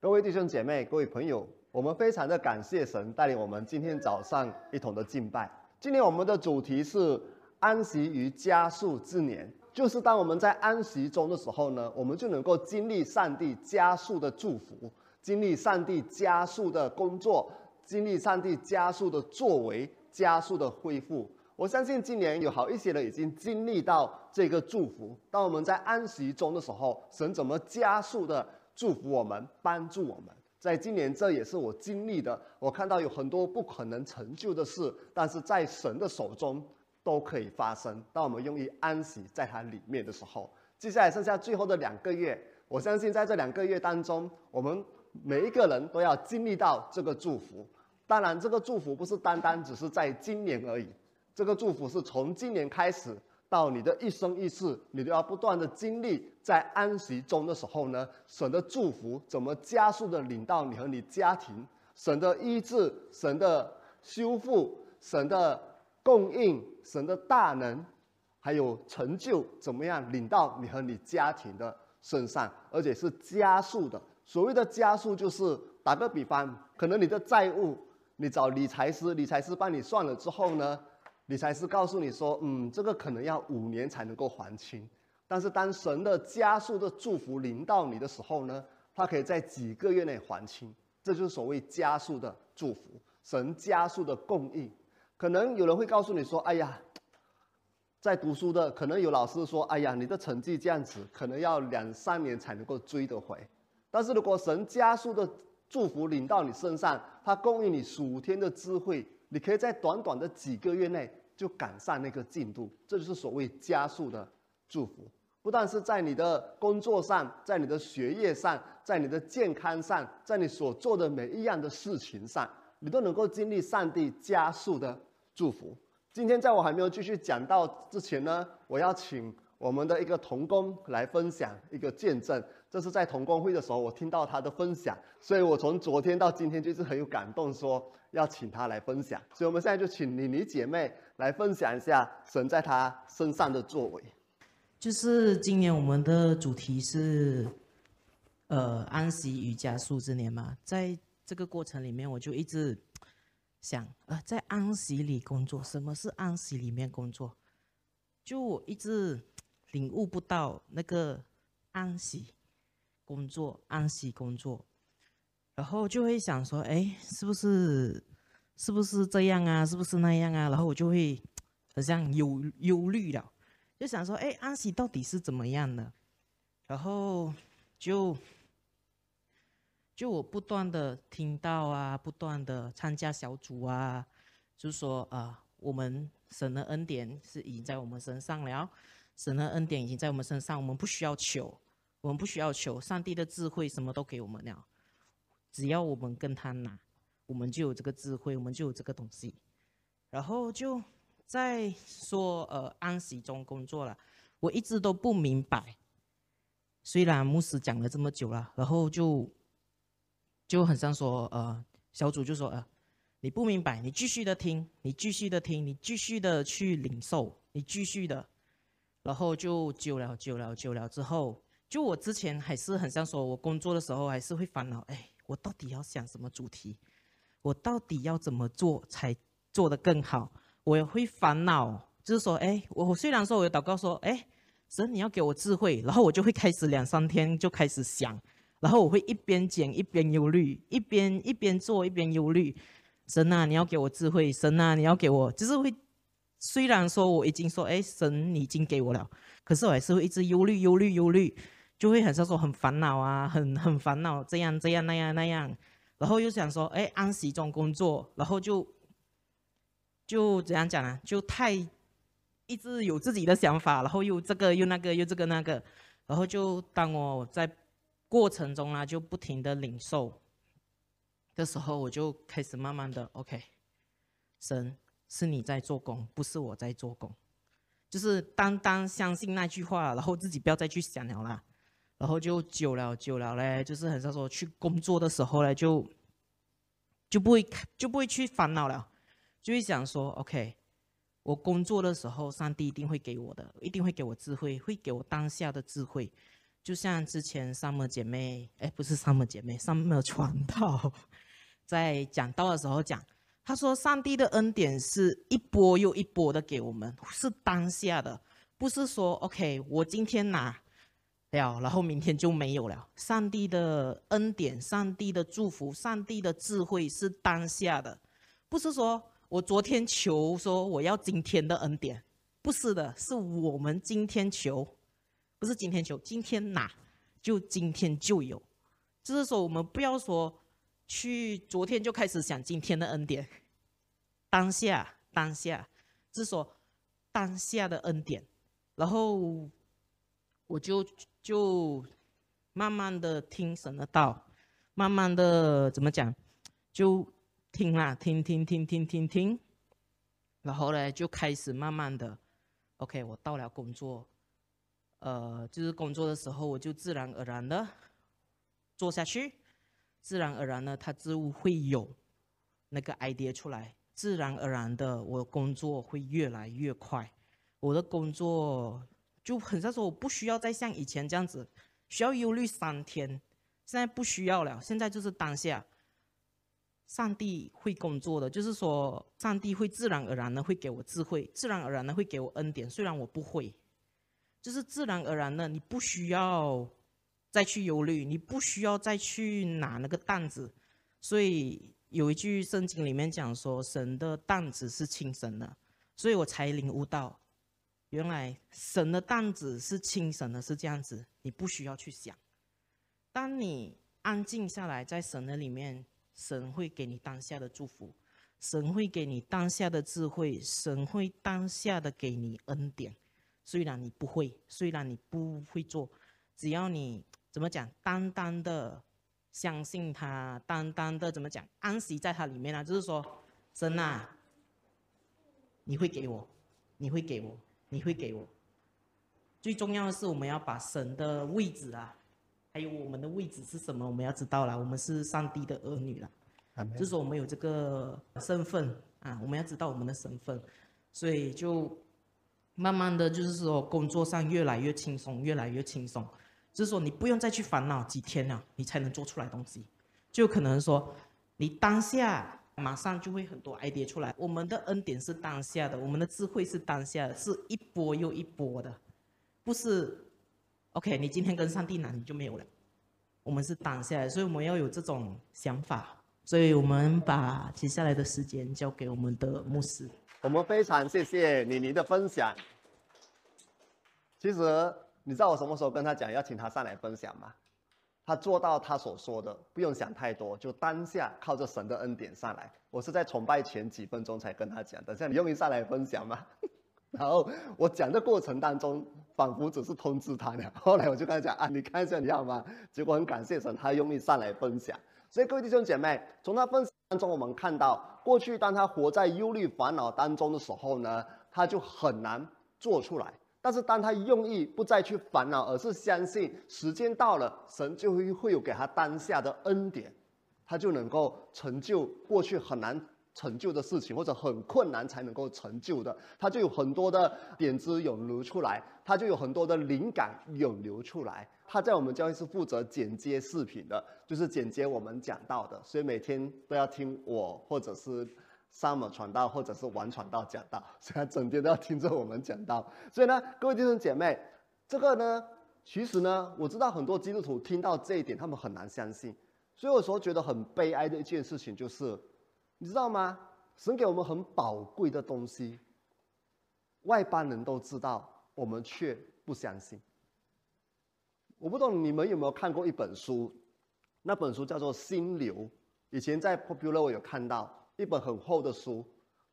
各位弟兄姐妹、各位朋友，我们非常的感谢神带领我们今天早上一同的敬拜。今天我们的主题是安息于加速之年，就是当我们在安息中的时候呢，我们就能够经历上帝加速的祝福，经历上帝加速的工作，经历上帝加速的作为，加速的恢复。我相信今年有好一些人已经经历到这个祝福。当我们在安息中的时候，神怎么加速的祝福我们，帮助我们？在今年，这也是我经历的。我看到有很多不可能成就的事，但是在神的手中都可以发生。当我们用于安息在它里面的时候，接下来剩下最后的两个月，我相信在这两个月当中，我们每一个人都要经历到这个祝福。当然，这个祝福不是单单只是在今年而已。这个祝福是从今年开始到你的一生一世，你都要不断的经历在安息中的时候呢，神的祝福怎么加速的领到你和你家庭？神的医治、神的修复、神的供应、神的大能，还有成就，怎么样领到你和你家庭的身上？而且是加速的。所谓的加速，就是打个比方，可能你的债务，你找理财师，理财师帮你算了之后呢？理财师告诉你说：“嗯，这个可能要五年才能够还清，但是当神的加速的祝福临到你的时候呢，他可以在几个月内还清。这就是所谓加速的祝福，神加速的供应。可能有人会告诉你说：‘哎呀，在读书的，可能有老师说：‘哎呀，你的成绩这样子，可能要两三年才能够追得回。’但是如果神加速的祝福临到你身上，他供应你数天的智慧。”你可以在短短的几个月内就赶上那个进度，这就是所谓加速的祝福。不但是在你的工作上，在你的学业上，在你的健康上，在你所做的每一样的事情上，你都能够经历上帝加速的祝福。今天在我还没有继续讲到之前呢，我要请我们的一个童工来分享一个见证。这是在同工会的时候，我听到他的分享，所以我从昨天到今天就是很有感动，说要请他来分享。所以我们现在就请妮妮姐妹来分享一下神在她身上的作为。就是今年我们的主题是，呃，安息与加速之年嘛，在这个过程里面，我就一直想，呃，在安息里工作，什么是安息里面工作？就我一直领悟不到那个安息。工作安息工作，然后就会想说，哎，是不是，是不是这样啊？是不是那样啊？然后我就会 好像忧忧虑了，就想说，哎，安息到底是怎么样的？然后就就我不断的听到啊，不断的参加小组啊，就说啊，我们神的恩典是已经在我们身上了，神的恩典已经在我们身上，我们不需要求。我们不需要求上帝的智慧，什么都给我们了。只要我们跟他拿，我们就有这个智慧，我们就有这个东西。然后就在说呃安息中工作了，我一直都不明白。虽然牧师讲了这么久了，然后就就很像说呃小组就说呃你不明白，你继续的听，你继续的听，你继续的去领受，你继续的。然后就久了久了久了之后。就我之前还是很像说，我工作的时候还是会烦恼，哎，我到底要想什么主题？我到底要怎么做才做得更好？我也会烦恼，就是说，哎，我虽然说我有祷告说，哎，神你要给我智慧，然后我就会开始两三天就开始想，然后我会一边剪一边忧虑，一边一边做一边忧虑，神啊，你要给我智慧，神啊，你要给我，就是会，虽然说我已经说，哎，神你已经给我了，可是我还是会一直忧虑忧虑忧虑。就会很像说很烦恼啊，很很烦恼，这样这样那样那样，然后又想说，哎，安息中工作，然后就就怎样讲呢？就太一直有自己的想法，然后又这个又那个又这个那个，然后就当我在过程中啊，就不停的领受的时候，我就开始慢慢的，OK，神是你在做工，不是我在做工，就是单单相信那句话，然后自己不要再去想了啦。然后就久了久了嘞，就是很像说去工作的时候嘞，就就不会就不会去烦恼了，就会想说，OK，我工作的时候，上帝一定会给我的，一定会给我智慧，会给我当下的智慧，就像之前 Summer 姐妹，哎，不是 Summer 姐妹，Summer 传道，在讲道的时候讲，他说上帝的恩典是一波又一波的给我们，是当下的，不是说 OK，我今天拿了，然后明天就没有了。上帝的恩典、上帝的祝福、上帝的智慧是当下的，不是说我昨天求说我要今天的恩典，不是的，是我们今天求。不是今天求，今天拿，就今天就有。就是说，我们不要说去昨天就开始想今天的恩典，当下当下，是说当下的恩典。然后我就就慢慢的听神的道，慢慢的怎么讲，就听啦，听听听听听听。然后呢，就开始慢慢的，OK，我到了工作。呃，就是工作的时候，我就自然而然的做下去，自然而然的，它就会有那个 idea 出来，自然而然的，我工作会越来越快。我的工作就很像说，我不需要再像以前这样子，需要忧虑三天，现在不需要了，现在就是当下，上帝会工作的，就是说，上帝会自然而然的会给我智慧，自然而然的会给我恩典，虽然我不会。就是自然而然的，你不需要再去忧虑，你不需要再去拿那个担子。所以有一句圣经里面讲说，神的担子是轻省的，所以我才领悟到，原来神的担子是轻省的，是这样子。你不需要去想，当你安静下来，在神的里面，神会给你当下的祝福，神会给你当下的智慧，神会当下的给你恩典。虽然你不会，虽然你不会做，只要你怎么讲，单单的相信他，单单的怎么讲，安息在他里面啊，就是说，神啊，你会给我，你会给我，你会给我。最重要的是，我们要把神的位置啊，还有我们的位置是什么，我们要知道了。我们是上帝的儿女了，就是说我们有这个身份啊，我们要知道我们的身份，所以就。慢慢的就是说，工作上越来越轻松，越来越轻松。就是说，你不用再去烦恼几天了，你才能做出来东西。就可能说，你当下马上就会很多 idea 出来。我们的恩典是当下的，我们的智慧是当下的，是一波又一波的，不是。OK，你今天跟上帝拿，你就没有了。我们是当下的，所以我们要有这种想法。所以我们把接下来的时间交给我们的牧师。我们非常谢谢妮妮的分享。其实你知道我什么时候跟他讲要请他上来分享吗？他做到他所说的，不用想太多，就当下靠着神的恩典上来。我是在崇拜前几分钟才跟他讲，等下你用意上来分享吗？然后我讲的过程当中，仿佛只是通知他的。后来我就跟他讲啊，你看一下你要吗？结果很感谢神，他用意上来分享。所以各位弟兄姐妹，从他分享当中，我们看到过去当他活在忧虑烦恼当中的时候呢，他就很难做出来。但是当他用意不再去烦恼，而是相信时间到了，神就会会有给他当下的恩典，他就能够成就过去很难成就的事情，或者很困难才能够成就的，他就有很多的点子涌流出来，他就有很多的灵感涌流出来。他在我们教会是负责剪接视频的，就是剪接我们讲到的，所以每天都要听我或者是 Summer 传道，或者是王传道讲道，所以他整天都要听着我们讲道。所以呢，各位弟兄姐妹，这个呢，其实呢，我知道很多基督徒听到这一点，他们很难相信。所以有时候觉得很悲哀的一件事情就是，你知道吗？神给我们很宝贵的东西，外邦人都知道，我们却不相信。我不懂你们有没有看过一本书，那本书叫做《心流》，以前在 Popular 我有看到一本很厚的书，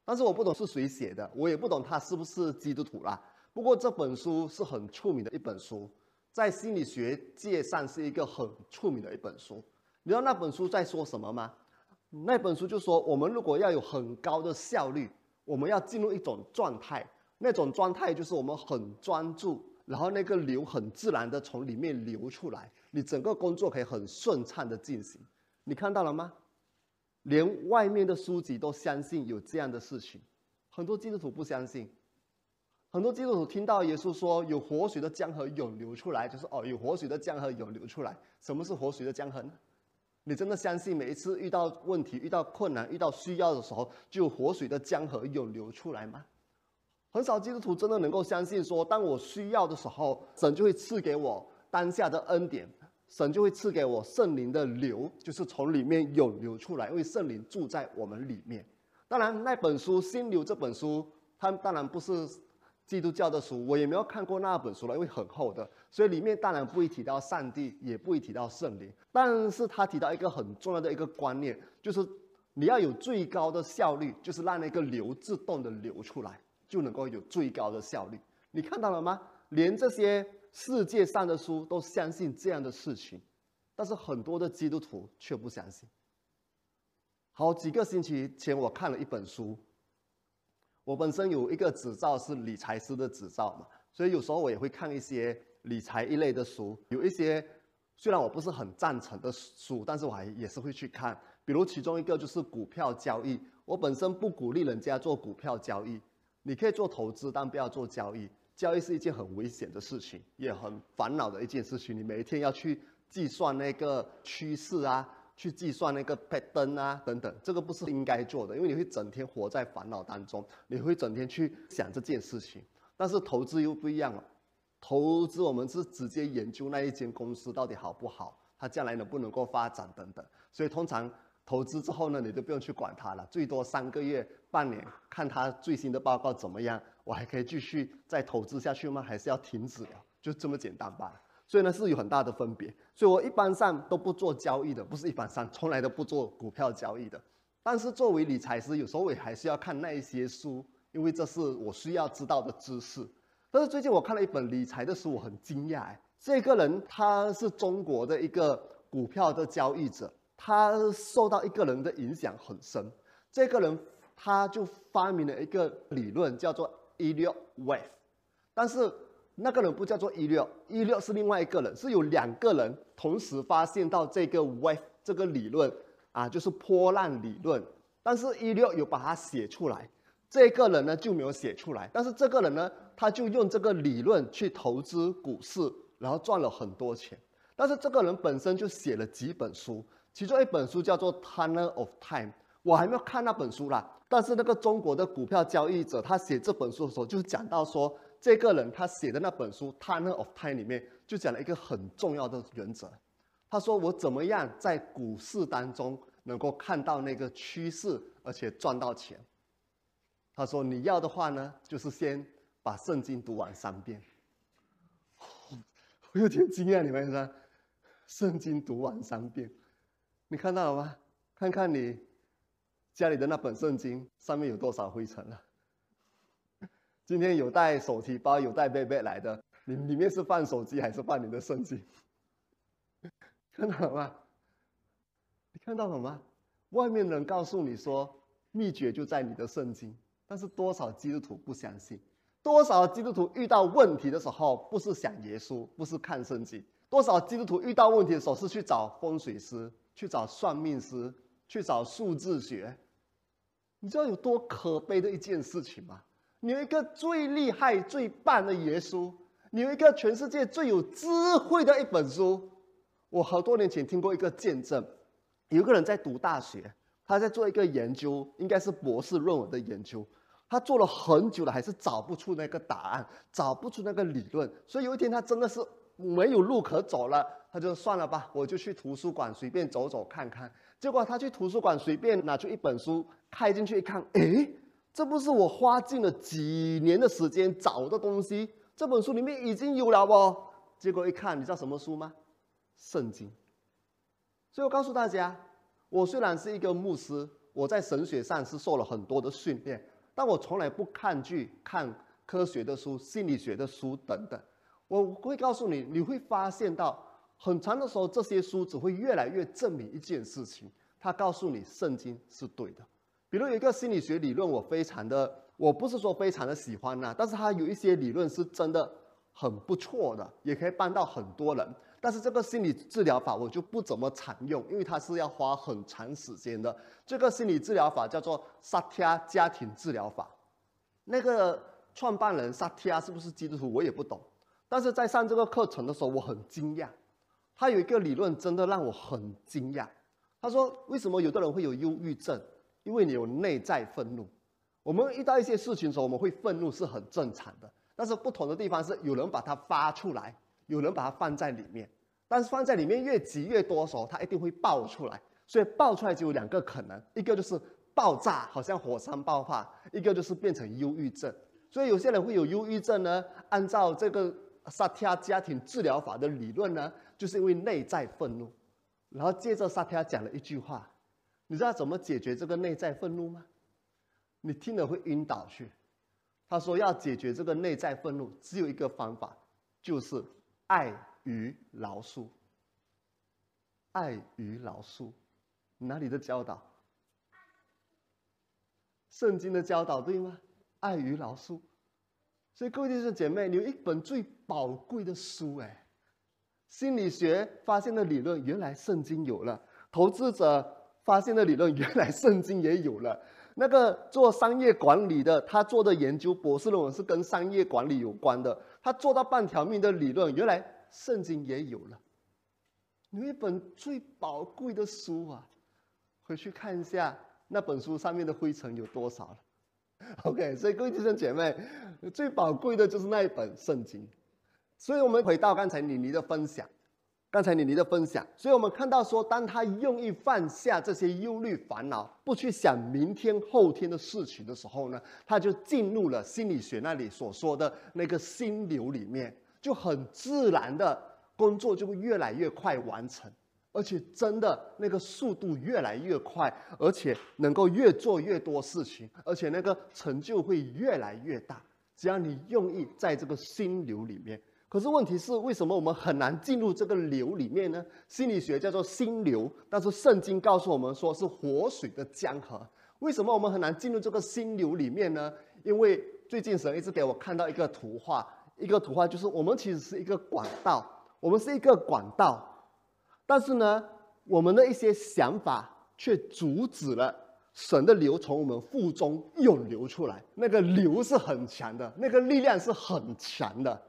但是我不懂是谁写的，我也不懂他是不是基督徒啦。不过这本书是很出名的一本书，在心理学界上是一个很出名的一本书。你知道那本书在说什么吗？那本书就说，我们如果要有很高的效率，我们要进入一种状态，那种状态就是我们很专注。然后那个流很自然的从里面流出来，你整个工作可以很顺畅的进行。你看到了吗？连外面的书籍都相信有这样的事情，很多基督徒不相信。很多基督徒听到耶稣说有活水的江河涌流出来，就是哦，有活水的江河涌流出来。什么是活水的江河呢？你真的相信每一次遇到问题、遇到困难、遇到需要的时候，就有活水的江河涌流出来吗？很少基督徒真的能够相信说，当我需要的时候，神就会赐给我当下的恩典，神就会赐给我圣灵的流，就是从里面涌流出来，因为圣灵住在我们里面。当然，那本书《心流》这本书，它当然不是。基督教的书我也没有看过那本书了，因为很厚的，所以里面当然不会提到上帝，也不会提到圣灵。但是他提到一个很重要的一个观念，就是你要有最高的效率，就是让那个流自动的流出来，就能够有最高的效率。你看到了吗？连这些世界上的书都相信这样的事情，但是很多的基督徒却不相信。好几个星期前，我看了一本书。我本身有一个执照是理财师的执照嘛，所以有时候我也会看一些理财一类的书。有一些虽然我不是很赞成的书，但是我还也是会去看。比如其中一个就是股票交易，我本身不鼓励人家做股票交易。你可以做投资，但不要做交易。交易是一件很危险的事情，也很烦恼的一件事情。你每一天要去计算那个趋势啊。去计算那个 pattern 啊，等等，这个不是应该做的，因为你会整天活在烦恼当中，你会整天去想这件事情。但是投资又不一样了，投资我们是直接研究那一间公司到底好不好，它将来能不能够发展等等。所以通常投资之后呢，你就不用去管它了，最多三个月、半年，看它最新的报告怎么样，我还可以继续再投资下去吗？还是要停止了？就这么简单吧。所以呢是有很大的分别，所以我一般上都不做交易的，不是一般上，从来都不做股票交易的。但是作为理财师，有时候我也还是要看那一些书，因为这是我需要知道的知识。但是最近我看了一本理财的书，我很惊讶，这个人他是中国的一个股票的交易者，他受到一个人的影响很深。这个人他就发明了一个理论，叫做 e l i o t Wave 但是。那个人不叫做一六，一六是另外一个人，是有两个人同时发现到这个 wave 这个理论啊，就是波浪理论。但是，一六有把它写出来，这个人呢就没有写出来。但是，这个人呢，他就用这个理论去投资股市，然后赚了很多钱。但是，这个人本身就写了几本书，其中一本书叫做《Tunnel of Time》，我还没有看那本书啦。但是，那个中国的股票交易者他写这本书的时候，就讲到说。这个人他写的那本书《Tunnel of Time》里面就讲了一个很重要的原则。他说：“我怎么样在股市当中能够看到那个趋势，而且赚到钱？”他说：“你要的话呢，就是先把圣经读完三遍。”我有点惊讶，你们说，圣经读完三遍，你看到了吗？看看你家里的那本圣经上面有多少灰尘了。今天有带手提包、有带背背来的，里里面是放手机还是放你的圣经？看到了吗？你看到了吗？外面人告诉你说秘诀就在你的圣经，但是多少基督徒不相信？多少基督徒遇到问题的时候不是想耶稣，不是看圣经？多少基督徒遇到问题的时候是去找风水师、去找算命师、去找数字学？你知道有多可悲的一件事情吗？你有一个最厉害、最棒的耶稣，你有一个全世界最有智慧的一本书。我好多年前听过一个见证，有一个人在读大学，他在做一个研究，应该是博士论文的研究。他做了很久了，还是找不出那个答案，找不出那个理论。所以有一天他真的是没有路可走了，他就算了吧，我就去图书馆随便走走看看。结果他去图书馆随便拿出一本书，开进去一看，诶。这不是我花尽了几年的时间找的东西，这本书里面已经有了不？结果一看，你知道什么书吗？圣经。所以我告诉大家，我虽然是一个牧师，我在神学上是受了很多的训练，但我从来不抗拒看科学的书、心理学的书等等。我会告诉你，你会发现到很长的时候，这些书只会越来越证明一件事情，他告诉你圣经是对的。比如有一个心理学理论，我非常的，我不是说非常的喜欢呐，但是它有一些理论是真的很不错的，也可以帮到很多人。但是这个心理治疗法我就不怎么常用，因为它是要花很长时间的。这个心理治疗法叫做萨提亚家庭治疗法。那个创办人萨提亚是不是基督徒，我也不懂。但是在上这个课程的时候，我很惊讶，他有一个理论真的让我很惊讶。他说：“为什么有的人会有忧郁症？因为你有内在愤怒。我们遇到一些事情的时候，我们会愤怒是很正常的。但是不同的地方是，有人把它发出来，有人把它放在里面。但是放在里面越积越多的时候，它一定会爆出来。所以爆出来就有两个可能：一个就是爆炸，好像火山爆发；一个就是变成忧郁症。所以有些人会有忧郁症呢，按照这个萨提亚家庭治疗法的理论呢，就是因为内在愤怒。”然后接着萨提亚讲了一句话，你知道怎么解决这个内在愤怒吗？你听了会晕倒去。他说要解决这个内在愤怒，只有一个方法，就是爱于饶恕。爱于饶恕，哪里的教导？圣经的教导对吗？爱与饶恕。所以各位弟兄姐妹，你有一本最宝贵的书，哎。心理学发现的理论，原来圣经有了；投资者发现的理论，原来圣经也有了。那个做商业管理的，他做的研究博士论文是跟商业管理有关的。他做到半条命的理论，原来圣经也有了。有一本最宝贵的书啊，回去看一下那本书上面的灰尘有多少了。OK，所以各位弟兄姐妹，最宝贵的就是那一本圣经。所以我们回到刚才妮妮的分享，刚才妮妮的分享，所以我们看到说，当他用意放下这些忧虑烦恼，不去想明天后天的事情的时候呢，他就进入了心理学那里所说的那个心流里面，就很自然的工作就会越来越快完成，而且真的那个速度越来越快，而且能够越做越多事情，而且那个成就会越来越大。只要你用意在这个心流里面。可是问题是，为什么我们很难进入这个流里面呢？心理学叫做心流，但是圣经告诉我们说是活水的江河。为什么我们很难进入这个心流里面呢？因为最近神一直给我看到一个图画，一个图画就是我们其实是一个管道，我们是一个管道，但是呢，我们的一些想法却阻止了神的流从我们腹中涌流出来。那个流是很强的，那个力量是很强的。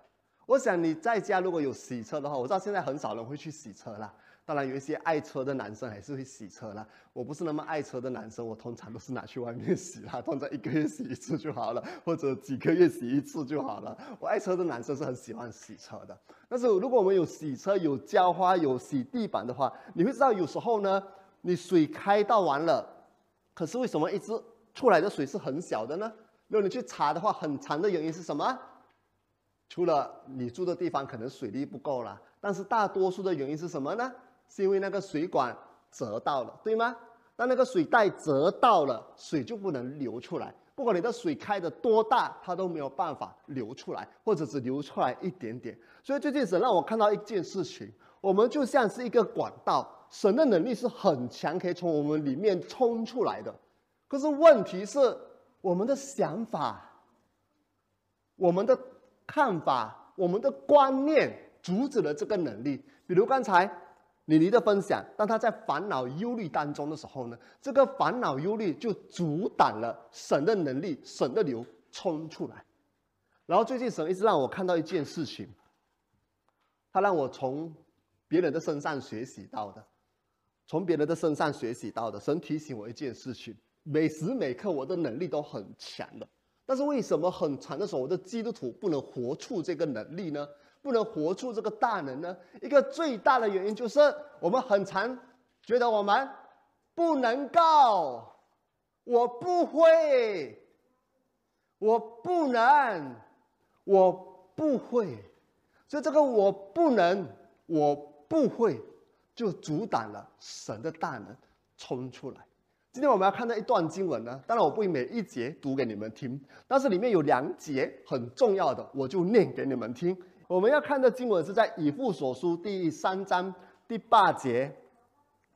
我想你在家如果有洗车的话，我知道现在很少人会去洗车了。当然有一些爱车的男生还是会洗车啦。我不是那么爱车的男生，我通常都是拿去外面洗啦，通常一个月洗一次就好了，或者几个月洗一次就好了。我爱车的男生是很喜欢洗车的。但是如果我们有洗车、有浇花、有洗地板的话，你会知道有时候呢，你水开到完了，可是为什么一直出来的水是很小的呢？如果你去查的话，很长的原因是什么？除了你住的地方可能水力不够了，但是大多数的原因是什么呢？是因为那个水管折到了，对吗？当那个水带折到了，水就不能流出来。不管你的水开的多大，它都没有办法流出来，或者只流出来一点点。所以最近神让我看到一件事情：我们就像是一个管道，神的能力是很强，可以从我们里面冲出来的。可是问题是，我们的想法，我们的。看法，我们的观念阻止了这个能力。比如刚才李妮的分享，当他在烦恼忧虑当中的时候呢，这个烦恼忧虑就阻挡了神的能力，神的流冲出来。然后最近神一直让我看到一件事情，他让我从别人的身上学习到的，从别人的身上学习到的。神提醒我一件事情：每时每刻我的能力都很强的。但是为什么很长的时候，我的基督徒不能活出这个能力呢？不能活出这个大能呢？一个最大的原因就是我们很常觉得我们不能够，我不会，我不能，我不会，所以这个我不能，我不会，就阻挡了神的大能冲出来。今天我们要看到一段经文呢，当然我不会每一节读给你们听，但是里面有两节很重要的，我就念给你们听。我们要看的经文是在以父所书第三章第八节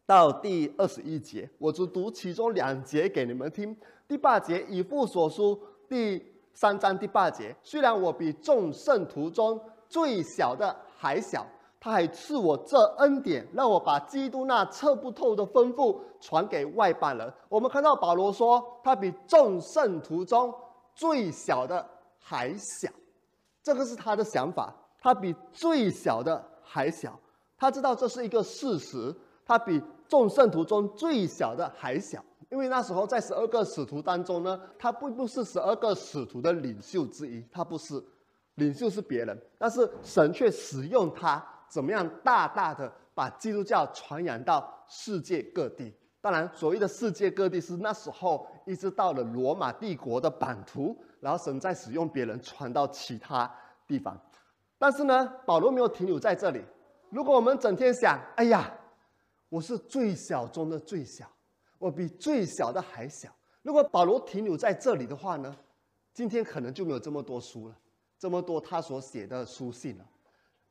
到第二十一节，我只读其中两节给你们听。第八节，以父所书第三章第八节，虽然我比众圣徒中最小的还小。他还赐我这恩典，让我把基督那测不透的吩咐传给外邦人。我们看到保罗说，他比众圣徒中最小的还小。这个是他的想法，他比最小的还小。他知道这是一个事实，他比众圣徒中最小的还小。因为那时候在十二个使徒当中呢，他并不是十二个使徒的领袖之一，他不是，领袖是别人，但是神却使用他，怎么样大大的把基督教传扬到世界各地。当然，所谓的世界各地是那时候一直到了罗马帝国的版图。然后神在使用别人传到其他地方，但是呢，保罗没有停留在这里。如果我们整天想，哎呀，我是最小中的最小，我比最小的还小。如果保罗停留在这里的话呢，今天可能就没有这么多书了，这么多他所写的书信了。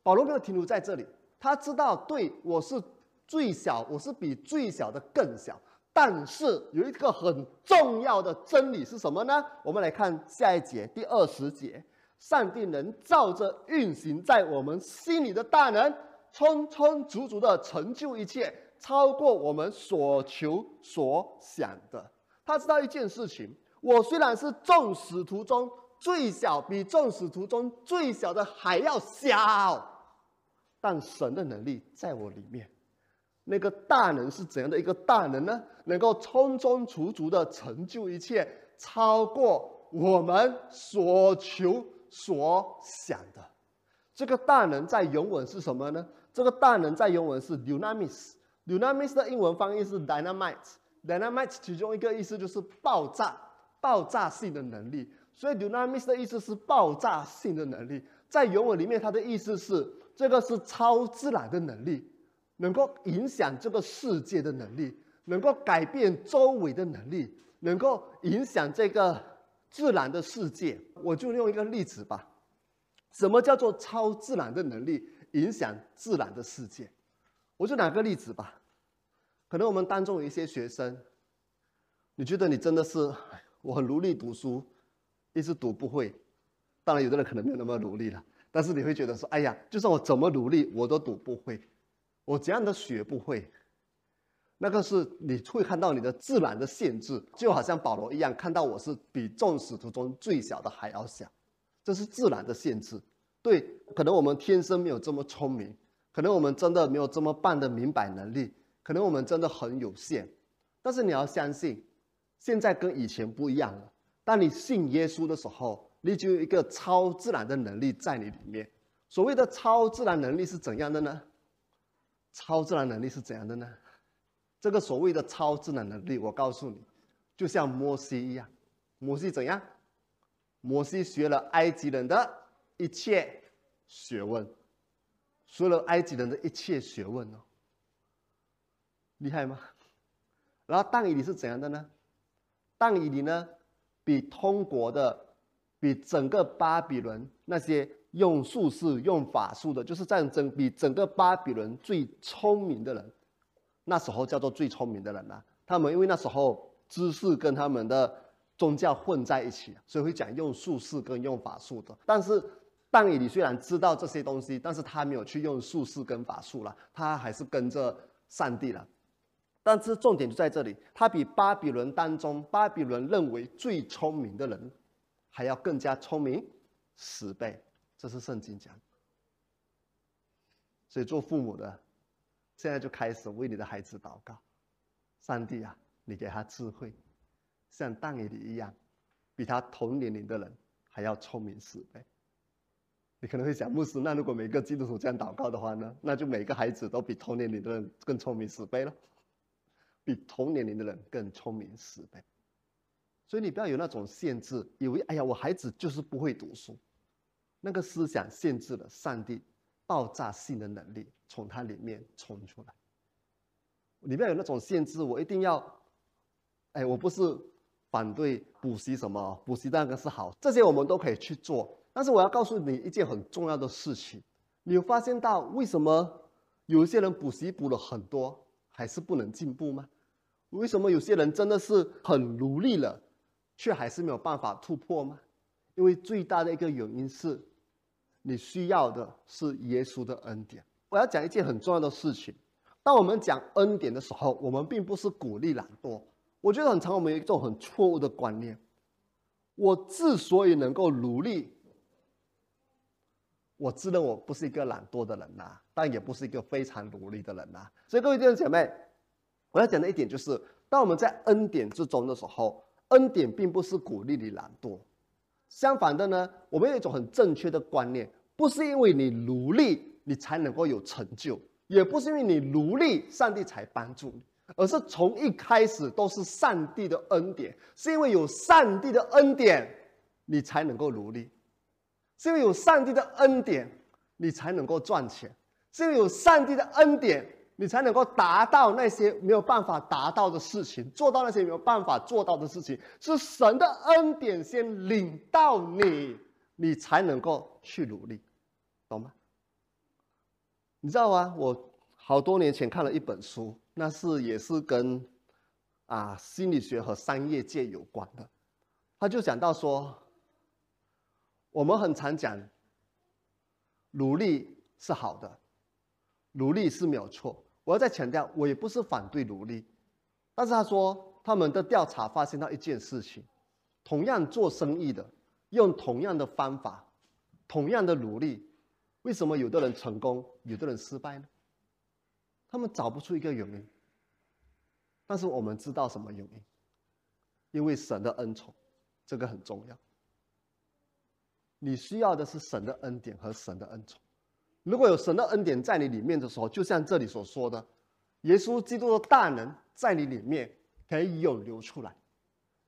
保罗没有停留在这里，他知道，对我是最小，我是比最小的更小。但是有一个很重要的真理是什么呢？我们来看下一节第二十节：上帝能照着运行在我们心里的大能，充充足足的成就一切，超过我们所求所想的。他知道一件事情：我虽然是众使徒中最小，比众使徒中最小的还要小，但神的能力在我里面。那个大能是怎样的一个大能呢？能够充充足足的成就一切，超过我们所求所想的。这个大能在原文是什么呢？这个大能在原文是 dynamis，dynamis 的英文翻译是 dynamite。dynamite 其中一个意思就是爆炸、爆炸性的能力。所以 dynamis 的意思是爆炸性的能力。在原文里面，它的意思是这个是超自然的能力。能够影响这个世界的能力，能够改变周围的能力，能够影响这个自然的世界。我就用一个例子吧，什么叫做超自然的能力影响自然的世界？我就拿个例子吧。可能我们当中有一些学生，你觉得你真的是我很努力读书，一直读不会。当然，有的人可能没有那么努力了，但是你会觉得说，哎呀，就算我怎么努力，我都读不会。我怎样都学不会，那个是你会看到你的自然的限制，就好像保罗一样，看到我是比众使徒中最小的还要小，这是自然的限制。对，可能我们天生没有这么聪明，可能我们真的没有这么棒的明白能力，可能我们真的很有限。但是你要相信，现在跟以前不一样了。当你信耶稣的时候，你就有一个超自然的能力在你里面。所谓的超自然能力是怎样的呢？超自然能力是怎样的呢？这个所谓的超自然能力，我告诉你，就像摩西一样。摩西怎样？摩西学了埃及人的一切学问，学了埃及人的一切学问哦，厉害吗？然后但以理是怎样的呢？但以理呢，比通国的，比整个巴比伦那些。用术士、用法术的，就是战争比整个巴比伦最聪明的人，那时候叫做最聪明的人呐。他们因为那时候知识跟他们的宗教混在一起，所以会讲用术士跟用法术的。但是但以理虽然知道这些东西，但是他没有去用术士跟法术了，他还是跟着上帝了。但是重点就在这里，他比巴比伦当中巴比伦认为最聪明的人，还要更加聪明十倍。这是圣经讲，所以做父母的，现在就开始为你的孩子祷告，上帝啊，你给他智慧，像但以理一样，比他同年龄的人还要聪明十倍。你可能会想，牧师，那如果每个基督徒这样祷告的话呢？那就每个孩子都比同年龄的人更聪明十倍了，比同年龄的人更聪明十倍。所以你不要有那种限制，以为哎呀，我孩子就是不会读书。那个思想限制了上帝爆炸性的能力从它里面冲出来。里面有那种限制，我一定要，哎，我不是反对补习什么，补习那个是好，这些我们都可以去做。但是我要告诉你一件很重要的事情，你有发现到为什么有一些人补习补了很多还是不能进步吗？为什么有些人真的是很努力了，却还是没有办法突破吗？因为最大的一个原因是，你需要的是耶稣的恩典。我要讲一件很重要的事情：当我们讲恩典的时候，我们并不是鼓励懒惰。我觉得很常我们有一种很错误的观念：我之所以能够努力，我自认我不是一个懒惰的人呐，但也不是一个非常努力的人呐。所以各位弟兄姐妹，我要讲的一点就是，当我们在恩典之中的时候，恩典并不是鼓励你懒惰。相反的呢，我们有一种很正确的观念，不是因为你努力你才能够有成就，也不是因为你努力上帝才帮助你。而是从一开始都是上帝的恩典，是因为有上帝的恩典，你才能够努力；是因为有上帝的恩典，你才能够赚钱；是因为有上帝的恩典，你才能够达到那些没有办法达到的事情，做到那些没有办法做到的事情。是神的恩典先领到你，你才能够去努力，懂吗？你知道吗？我好多年前看了一本书。那是也是跟啊心理学和商业界有关的，他就讲到说，我们很常讲，努力是好的，努力是没有错。我要再强调，我也不是反对努力，但是他说他们的调查发现到一件事情，同样做生意的，用同样的方法，同样的努力，为什么有的人成功，有的人失败呢？他们找不出一个原因，但是我们知道什么原因？因为神的恩宠，这个很重要。你需要的是神的恩典和神的恩宠。如果有神的恩典在你里面的时候，就像这里所说的，耶稣基督的大能在你里面可以涌流出来。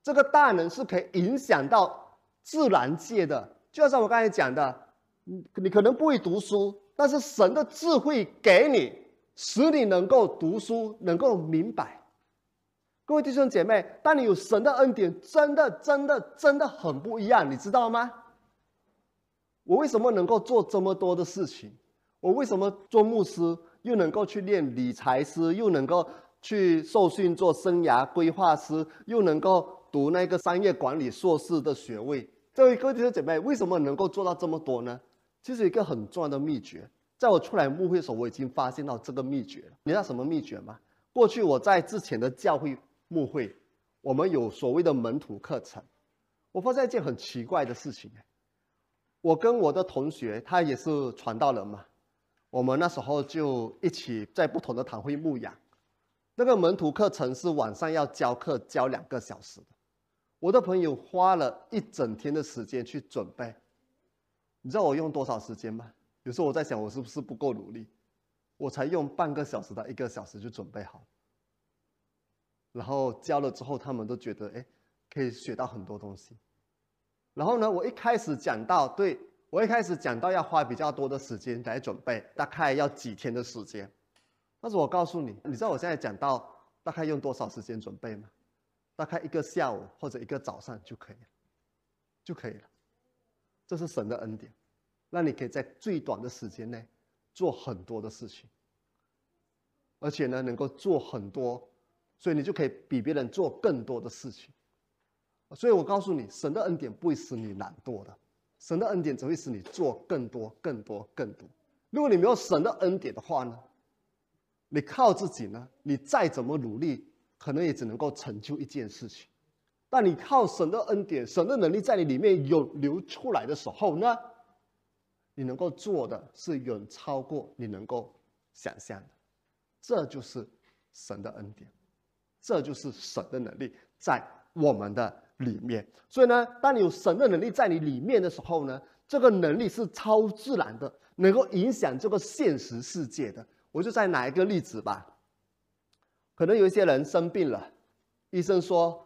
这个大能是可以影响到自然界的，就像我刚才讲的，你你可能不会读书，但是神的智慧给你。使你能够读书，能够明白。各位弟兄姐妹，当你有神的恩典，真的、真的、真的很不一样，你知道吗？我为什么能够做这么多的事情？我为什么做牧师，又能够去练理财师，又能够去受训做生涯规划师，又能够读那个商业管理硕士的学位？这位哥弟兄姐妹，为什么能够做到这么多呢？其实一个很重要的秘诀。在我出来牧会的时候，我已经发现到这个秘诀了。你知道什么秘诀吗？过去我在之前的教会牧会，我们有所谓的门徒课程。我发现一件很奇怪的事情，我跟我的同学，他也是传道人嘛，我们那时候就一起在不同的堂会牧养。那个门徒课程是晚上要教课，教两个小时的。我的朋友花了一整天的时间去准备，你知道我用多少时间吗？有时候我在想，我是不是不够努力？我才用半个小时到一个小时就准备好，然后教了之后，他们都觉得哎，可以学到很多东西。然后呢，我一开始讲到，对我一开始讲到要花比较多的时间来准备，大概要几天的时间。但是我告诉你，你知道我现在讲到大概用多少时间准备吗？大概一个下午或者一个早上就可以了，就可以了。这是神的恩典。让你可以在最短的时间内做很多的事情，而且呢，能够做很多，所以你就可以比别人做更多的事情。所以我告诉你，神的恩典不会使你懒惰的，神的恩典只会使你做更多、更多、更多。如果你没有神的恩典的话呢，你靠自己呢，你再怎么努力，可能也只能够成就一件事情。但你靠神的恩典，神的能力在你里面有流出来的时候呢？你能够做的是远超过你能够想象的，这就是神的恩典，这就是神的能力在我们的里面。所以呢，当你有神的能力在你里面的时候呢，这个能力是超自然的，能够影响这个现实世界的。我就再拿一个例子吧，可能有一些人生病了，医生说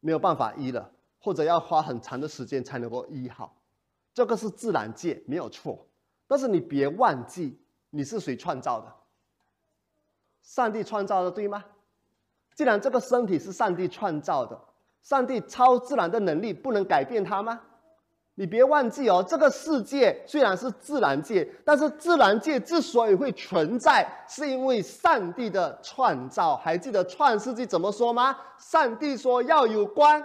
没有办法医了，或者要花很长的时间才能够医好。这个是自然界没有错，但是你别忘记你是谁创造的？上帝创造的，对吗？既然这个身体是上帝创造的，上帝超自然的能力不能改变它吗？你别忘记哦，这个世界虽然是自然界，但是自然界之所以会存在，是因为上帝的创造。还记得创世纪怎么说吗？上帝说要有光，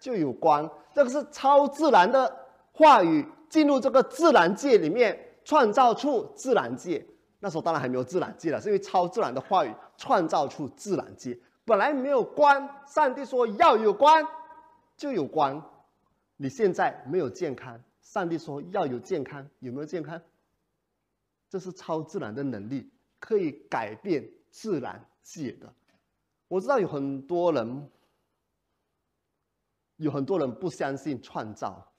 就有光。这个是超自然的。话语进入这个自然界里面，创造出自然界。那时候当然还没有自然界了，是因为超自然的话语创造出自然界。本来没有光，上帝说要有光，就有光。你现在没有健康，上帝说要有健康，有没有健康？这是超自然的能力，可以改变自然界的。我知道有很多人，有很多人不相信创造，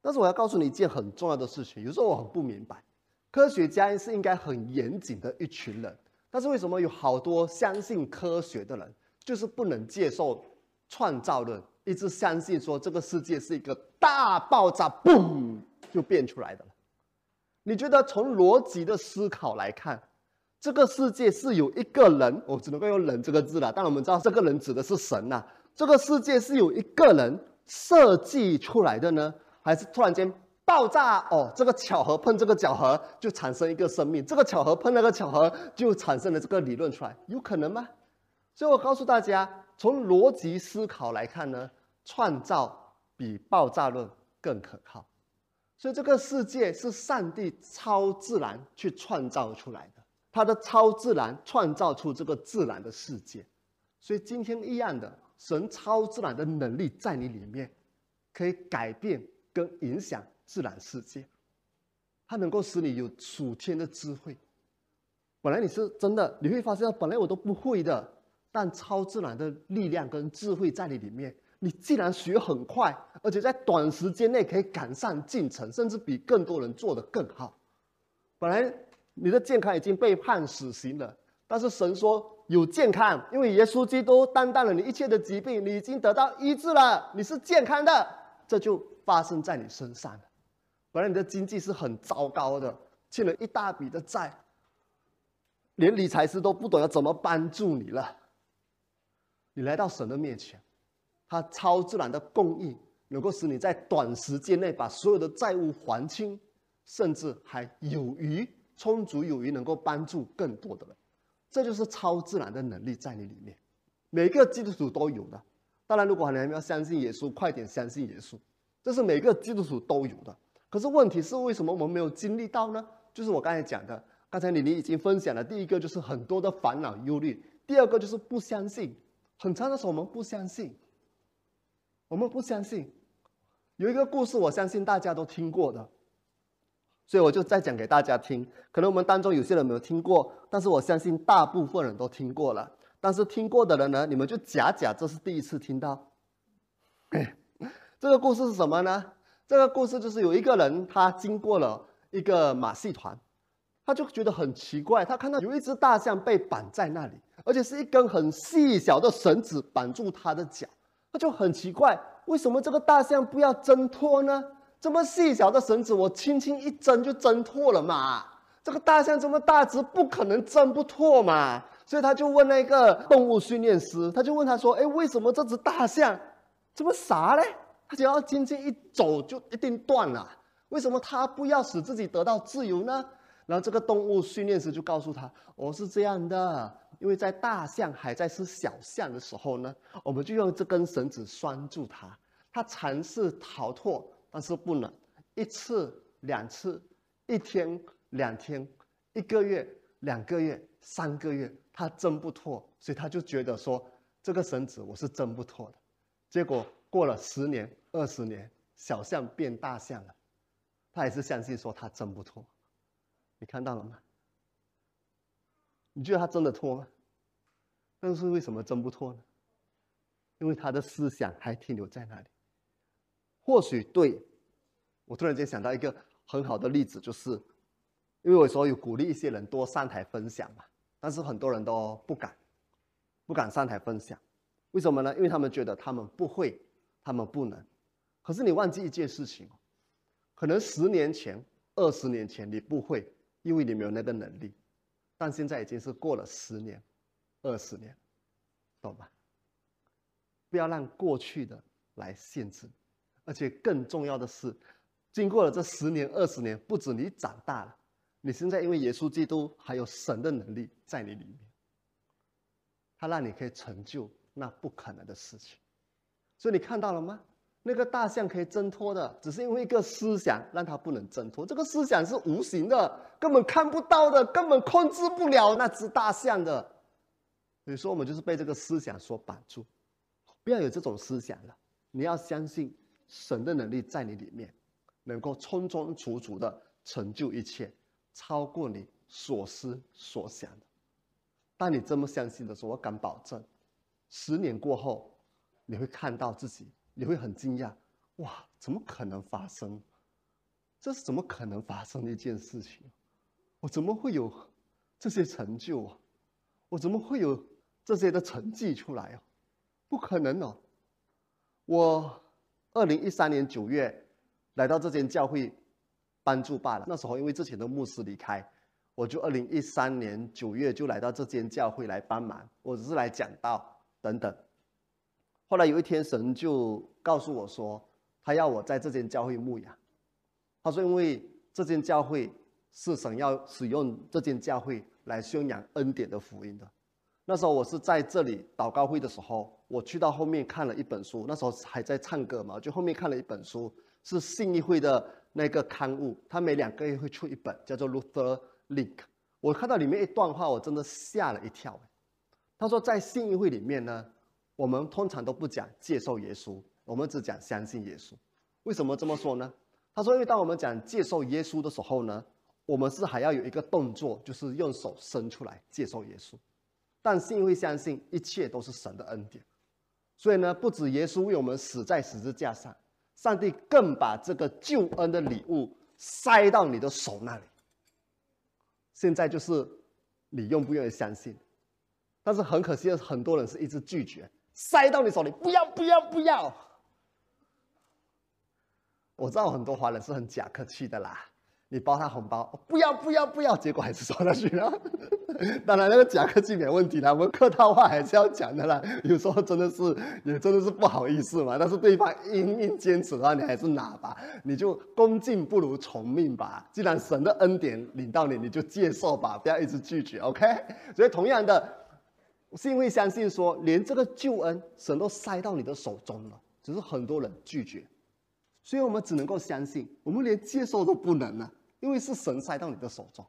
但是我要告诉你一件很重要的事情。有时候我很不明白，科学家是应该很严谨的一群人，但是为什么有好多相信科学的人，就是不能接受创造论？一直相信说这个世界是一个大爆炸，嘣就变出来的了。你觉得从逻辑的思考来看，这个世界是有一个人，我只能够用“人”这个字了。但我们知道这个人指的是神呐。这个世界是有一个人设计出来的呢，还是突然间爆炸？哦，这个巧合碰这个巧合就产生一个生命，这个巧合碰那个巧合就产生了这个理论出来，有可能吗？所以我告诉大家，从逻辑思考来看呢。创造比爆炸论更可靠，所以这个世界是上帝超自然去创造出来的，他的超自然创造出这个自然的世界，所以今天一样的神超自然的能力在你里面，可以改变跟影响自然世界，它能够使你有属天的智慧。本来你是真的，你会发现本来我都不会的，但超自然的力量跟智慧在你里面。你既然学很快，而且在短时间内可以赶上进程，甚至比更多人做得更好。本来你的健康已经被判死刑了，但是神说有健康，因为耶稣基督担当了你一切的疾病，你已经得到医治了，你是健康的，这就发生在你身上。本来你的经济是很糟糕的，欠了一大笔的债，连理财师都不懂要怎么帮助你了。你来到神的面前。他超自然的供应，能够使你在短时间内把所有的债务还清，甚至还有余、充足有余，能够帮助更多的人。这就是超自然的能力在你里面，每个基督徒都有的。当然，如果你还没有相信耶稣，快点相信耶稣，这是每个基督徒都有的。可是问题是，为什么我们没有经历到呢？就是我刚才讲的，刚才李妮已经分享了。第一个就是很多的烦恼忧虑，第二个就是不相信。很长的时候我们不相信。我们不相信，有一个故事，我相信大家都听过的，所以我就再讲给大家听。可能我们当中有些人没有听过，但是我相信大部分人都听过了。但是听过的人呢，你们就假假这是第一次听到。这个故事是什么呢？这个故事就是有一个人，他经过了一个马戏团，他就觉得很奇怪，他看到有一只大象被绑在那里，而且是一根很细小的绳子绑住他的脚。他就很奇怪，为什么这个大象不要挣脱呢？这么细小的绳子，我轻轻一挣就挣脱了嘛。这个大象这么大只，不可能挣不脱嘛。所以他就问那个动物训练师，他就问他说：“哎，为什么这只大象这么傻嘞？他只要轻轻一走就一定断了，为什么他不要使自己得到自由呢？”然后这个动物训练师就告诉他：“哦，是这样的。”因为在大象还在是小象的时候呢，我们就用这根绳子拴住它。它尝试逃脱，但是不能。一次、两次，一天、两天，一个月、两个月、三个月，它挣不脱，所以他就觉得说这个绳子我是挣不脱的。结果过了十年、二十年，小象变大象了，他还是相信说他挣不脱。你看到了吗？你觉得他真的脱吗？但是为什么挣不脱呢？因为他的思想还停留在那里。或许对，我突然间想到一个很好的例子，就是因为我说有鼓励一些人多上台分享嘛，但是很多人都不敢，不敢上台分享。为什么呢？因为他们觉得他们不会，他们不能。可是你忘记一件事情，可能十年前、二十年前你不会，因为你没有那个能力。但现在已经是过了十年、二十年，懂吗？不要让过去的来限制，而且更重要的是，经过了这十年、二十年，不止你长大了，你现在因为耶稣基督还有神的能力在你里面，他让你可以成就那不可能的事情，所以你看到了吗？那个大象可以挣脱的，只是因为一个思想让它不能挣脱。这个思想是无形的，根本看不到的，根本控制不了那只大象的。你说，我们就是被这个思想所绑住。不要有这种思想了，你要相信神的能力在你里面，能够充充足足的成就一切，超过你所思所想的。当你这么相信的时候，我敢保证，十年过后，你会看到自己，你会很惊讶，哇，怎么可能发生？这是怎么可能发生的一件事情？我怎么会有这些成就啊？我怎么会有这些的成绩出来啊？不可能哦！我二零一三年九月来到这间教会帮助罢了。那时候因为之前的牧师离开，我就二零一三年九月就来到这间教会来帮忙。我只是来讲道等等。后来有一天，神就告诉我说，他要我在这间教会牧养。他说，因为这间教会是神要使用这间教会来宣扬恩典的福音的。那时候我是在这里祷告会的时候，我去到后面看了一本书。那时候还在唱歌嘛，就后面看了一本书，是信义会的那个刊物，他每两个月会出一本，叫做《Luther Link》。我看到里面一段话，我真的吓了一跳。他说，在信义会里面呢，我们通常都不讲接受耶稣，我们只讲相信耶稣。为什么这么说呢？他说，因为当我们讲接受耶稣的时候呢，我们是还要有一个动作，就是用手伸出来接受耶稣。但是因为相信一切都是神的恩典，所以呢，不止耶稣为我们死在十字架上，上帝更把这个救恩的礼物塞到你的手那里。现在就是你愿不愿意相信？但是很可惜的，很多人是一直拒绝，塞到你手里，不要，不要，不要。我知道很多华人是很假客气的啦。你包他红包，不要不要不要，结果还是收下去了。当然那个假客气没问题啦，我们客套话还是要讲的啦。有时候真的是也真的是不好意思嘛，但是对方硬硬坚持的话，你还是拿吧，你就恭敬不如从命吧。既然神的恩典领到你，你就接受吧，不要一直拒绝。OK，所以同样的，是因为相信说，连这个救恩神都塞到你的手中了，只是很多人拒绝，所以我们只能够相信，我们连接受都不能呢。因为是神塞到你的手中，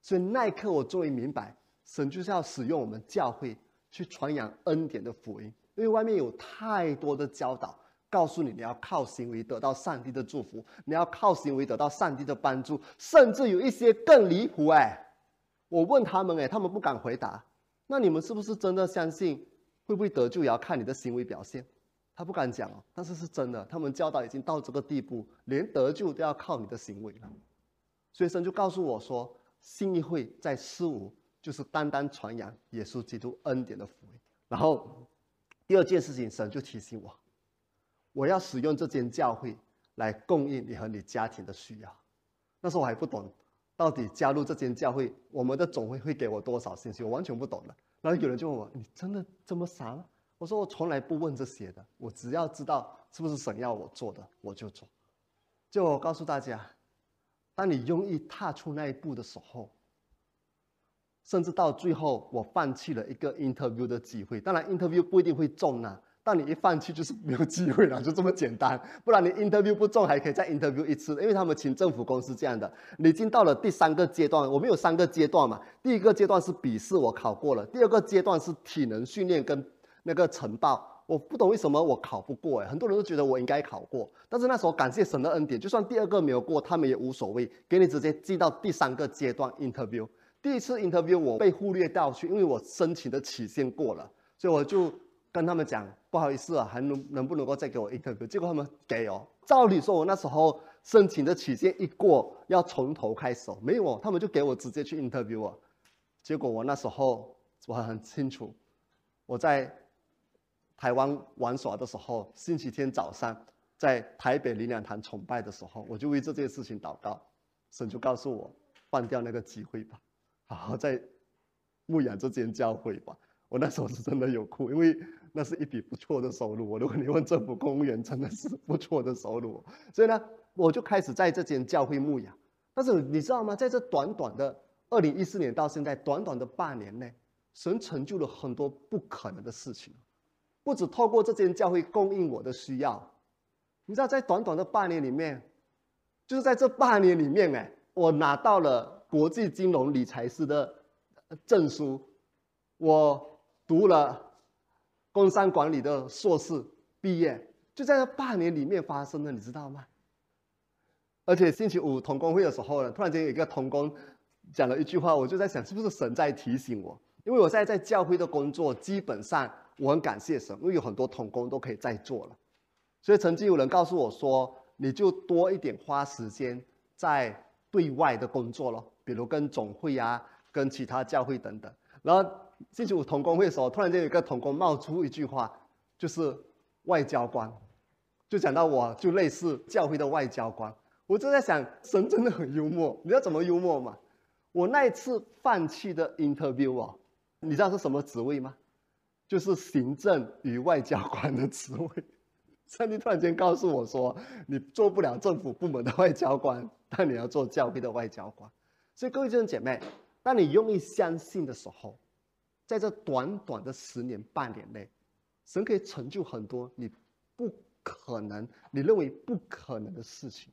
所以那一刻我终于明白，神就是要使用我们教会去传扬恩典的福音。因为外面有太多的教导，告诉你你要靠行为得到上帝的祝福，你要靠行为得到上帝的帮助，甚至有一些更离谱哎！我问他们哎，他们不敢回答。那你们是不是真的相信会不会得救也要看你的行为表现？他不敢讲哦，但是是真的，他们教导已经到这个地步，连得救都要靠你的行为了。所以神就告诉我说，信义会在四五就是单单传扬耶稣基督恩典的福音。然后第二件事情，神就提醒我，我要使用这间教会来供应你和你家庭的需要。那时候我还不懂，到底加入这间教会，我们的总会会给我多少信息，我完全不懂的。然后有人就问我：“你真的这么傻吗？”我说：“我从来不问这些的，我只要知道是不是神要我做的，我就做。”就我告诉大家。当你愿意踏出那一步的时候，甚至到最后，我放弃了一个 interview 的机会。当然，interview 不一定会中啊，但你一放弃就是没有机会了，就这么简单。不然你 interview 不中，还可以再 interview 一次，因为他们请政府公司这样的。你已经到了第三个阶段，我们有三个阶段嘛。第一个阶段是笔试，我考过了；第二个阶段是体能训练跟那个晨报。我不懂为什么我考不过哎，很多人都觉得我应该考过，但是那时候感谢神的恩典，就算第二个没有过，他们也无所谓，给你直接记到第三个阶段 interview。第一次 interview 我被忽略掉去，因为我申请的期限过了，所以我就跟他们讲不好意思啊，还能能不能够再给我 interview？结果他们给哦。照理说我那时候申请的期限一过，要从头开始，没有哦，他们就给我直接去 interview 啊。结果我那时候我很清楚，我在。台湾玩耍的时候，星期天早上在台北灵粮堂崇拜的时候，我就为这件事情祷告，神就告诉我放掉那个机会吧，好好在牧养这间教会吧。我那时候是真的有哭，因为那是一笔不错的收入。我如果你问政府公务员，真的是不错的收入。所以呢，我就开始在这间教会牧养。但是你知道吗？在这短短的二零一四年到现在短短的半年内，神成就了很多不可能的事情。不止透过这间教会供应我的需要，你知道，在短短的半年里面，就是在这半年里面，哎，我拿到了国际金融理财师的证书，我读了工商管理的硕士毕业，就在这八年里面发生的，你知道吗？而且星期五同工会的时候呢，突然间有一个同工讲了一句话，我就在想，是不是神在提醒我？因为我现在在教会的工作，基本上我很感谢神，因为有很多同工都可以在做了。所以曾经有人告诉我说，你就多一点花时间在对外的工作咯，比如跟总会啊，跟其他教会等等。然后星期五同工会的时候，突然间有个同工冒出一句话，就是外交官，就讲到我就类似教会的外交官。我就在想，神真的很幽默。你知道怎么幽默吗？我那一次放弃的 interview 哦，你知道是什么职位吗？就是行政与外交官的职位。上帝突然间告诉我说：“你做不了政府部门的外交官，但你要做教会的外交官。”所以各位弟兄姐妹，当你用意相信的时候，在这短短的十年半年内，神可以成就很多你不可能、你认为不可能的事情。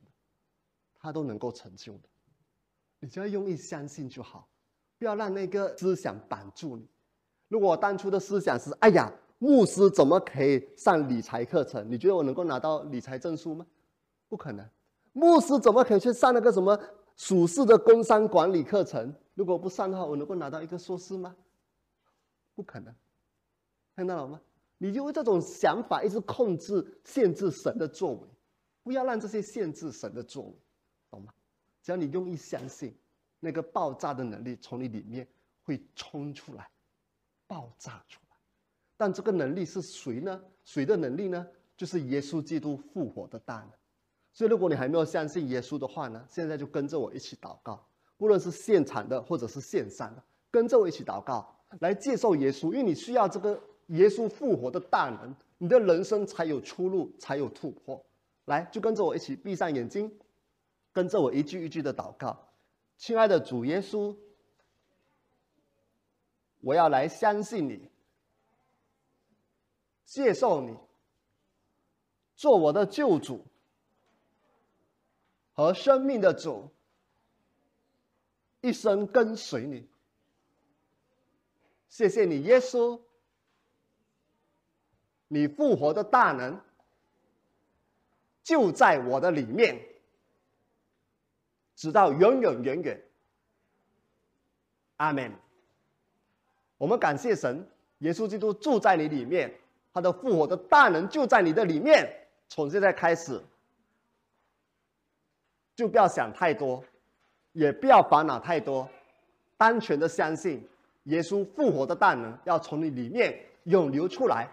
他都能够成就的，你只要用意相信就好，不要让那个思想绑住你。如果我当初的思想是“哎呀，牧师怎么可以上理财课程？你觉得我能够拿到理财证书吗？不可能。牧师怎么可以去上那个什么属世的工商管理课程？如果不上的话，我能够拿到一个硕士吗？不可能。看到了吗？你就这种想法一直控制、限制神的作为，不要让这些限制神的作为。懂吗？只要你用意相信，那个爆炸的能力从你里面会冲出来，爆炸出来。但这个能力是谁呢？谁的能力呢？就是耶稣基督复活的大能。所以，如果你还没有相信耶稣的话呢，现在就跟着我一起祷告，不论是现场的或者是线上的，跟着我一起祷告，来接受耶稣，因为你需要这个耶稣复活的大能，你的人生才有出路，才有突破。来，就跟着我一起闭上眼睛。跟着我一句一句的祷告，亲爱的主耶稣，我要来相信你，接受你，做我的救主和生命的主，一生跟随你。谢谢你，耶稣，你复活的大能就在我的里面。直到永永远远，阿门。我们感谢神，耶稣基督住在你里面，他的复活的大能就在你的里面。从现在开始，就不要想太多，也不要烦恼太多，单纯的相信耶稣复活的大能要从你里面涌流出来，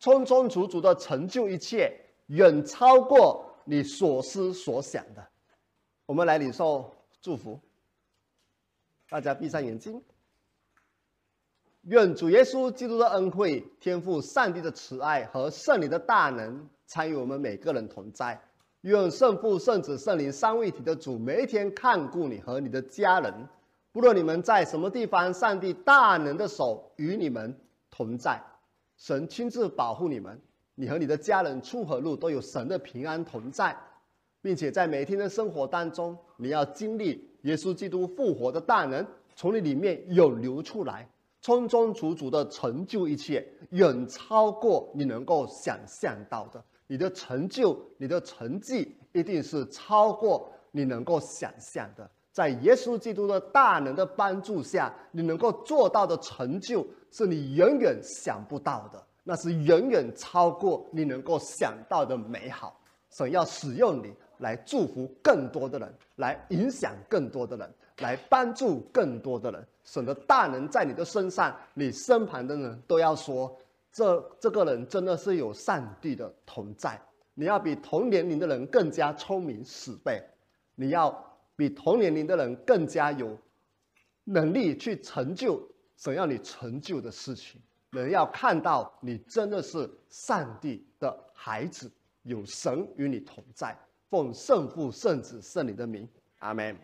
充充足足的成就一切，远超过你所思所想的。我们来领受祝福，大家闭上眼睛。愿主耶稣基督的恩惠、天赋上帝的慈爱和圣灵的大能参与我们每个人同在。愿圣父、圣子、圣灵三位一体的主每一天看顾你和你的家人，不论你们在什么地方，上帝大能的手与你们同在，神亲自保护你们，你和你的家人出和入都有神的平安同在。并且在每天的生活当中，你要经历耶稣基督复活的大能从你里面涌流出来，充充足足的成就一切，远超过你能够想象到的。你的成就，你的成绩，一定是超过你能够想象的。在耶稣基督的大能的帮助下，你能够做到的成就，是你远远想不到的，那是远远超过你能够想到的美好。神要使用你。来祝福更多的人，来影响更多的人，来帮助更多的人。神的大能在你的身上，你身旁的人都要说：这这个人真的是有上帝的同在。你要比同年龄的人更加聪明十倍，你要比同年龄的人更加有能力去成就想要你成就的事情。人要看到你真的是上帝的孩子，有神与你同在。奉圣父、圣子、圣灵的名，阿门。